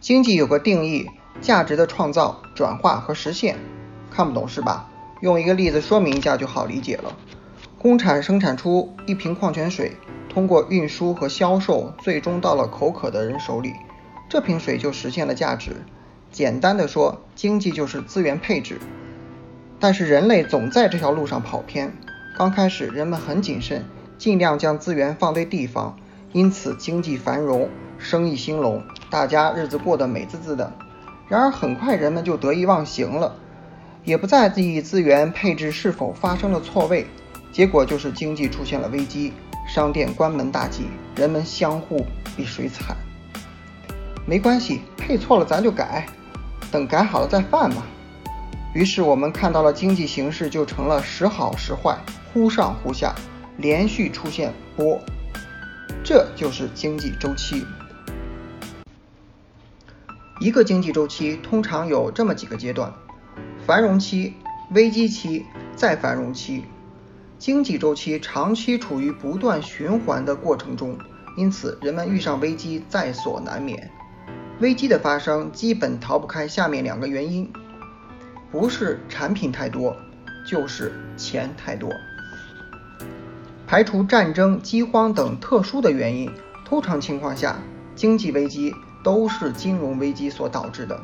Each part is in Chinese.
经济有个定义，价值的创造、转化和实现。看不懂是吧？用一个例子说明一下就好理解了。工厂生产出一瓶矿泉水，通过运输和销售，最终到了口渴的人手里，这瓶水就实现了价值。简单的说，经济就是资源配置。但是人类总在这条路上跑偏。刚开始人们很谨慎，尽量将资源放对地方，因此经济繁荣。生意兴隆，大家日子过得美滋滋的。然而很快人们就得意忘形了，也不在意资源配置是否发生了错位，结果就是经济出现了危机，商店关门大吉，人们相互比谁惨。没关系，配错了咱就改，等改好了再犯嘛。于是我们看到了经济形势就成了时好时坏，忽上忽下，连续出现波，这就是经济周期。一个经济周期通常有这么几个阶段：繁荣期、危机期、再繁荣期。经济周期长期处于不断循环的过程中，因此人们遇上危机在所难免。危机的发生基本逃不开下面两个原因：不是产品太多，就是钱太多。排除战争、饥荒等特殊的原因，通常情况下，经济危机。都是金融危机所导致的，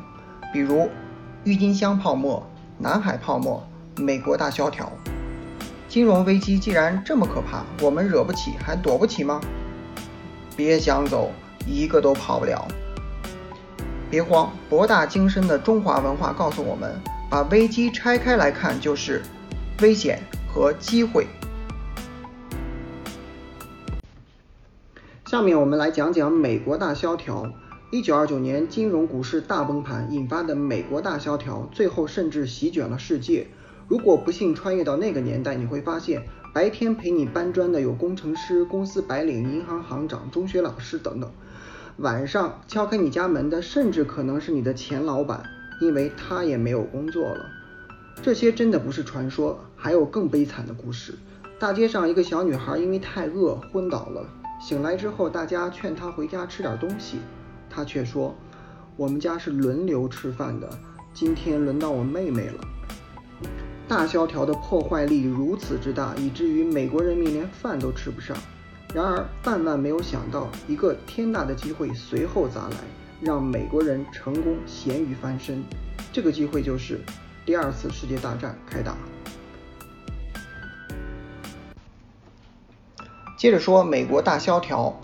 比如郁金香泡沫、南海泡沫、美国大萧条。金融危机既然这么可怕，我们惹不起还躲不起吗？别想走，一个都跑不了。别慌，博大精深的中华文化告诉我们，把危机拆开来看，就是危险和机会。下面我们来讲讲美国大萧条。一九二九年金融股市大崩盘引发的美国大萧条，最后甚至席卷了世界。如果不幸穿越到那个年代，你会发现，白天陪你搬砖的有工程师、公司白领、银行行长、中学老师等等，晚上敲开你家门的，甚至可能是你的前老板，因为他也没有工作了。这些真的不是传说，还有更悲惨的故事。大街上一个小女孩因为太饿昏倒了，醒来之后，大家劝她回家吃点东西。他却说：“我们家是轮流吃饭的，今天轮到我妹妹了。”大萧条的破坏力如此之大，以至于美国人民连饭都吃不上。然而，万万没有想到，一个天大的机会随后砸来，让美国人成功咸鱼翻身。这个机会就是第二次世界大战开打。接着说美国大萧条。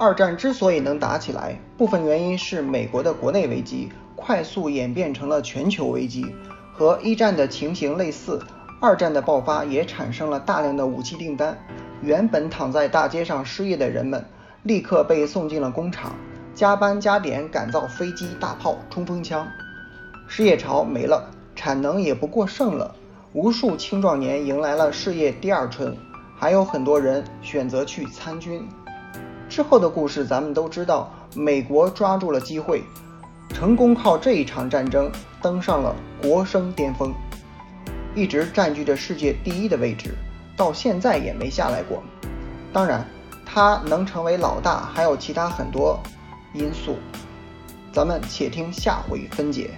二战之所以能打起来，部分原因是美国的国内危机快速演变成了全球危机，和一战的情形类似。二战的爆发也产生了大量的武器订单，原本躺在大街上失业的人们，立刻被送进了工厂，加班加点赶造飞机、大炮、冲锋枪。失业潮没了，产能也不过剩了，无数青壮年迎来了事业第二春，还有很多人选择去参军。之后的故事咱们都知道，美国抓住了机会，成功靠这一场战争登上了国生巅峰，一直占据着世界第一的位置，到现在也没下来过。当然，他能成为老大还有其他很多因素，咱们且听下回分解。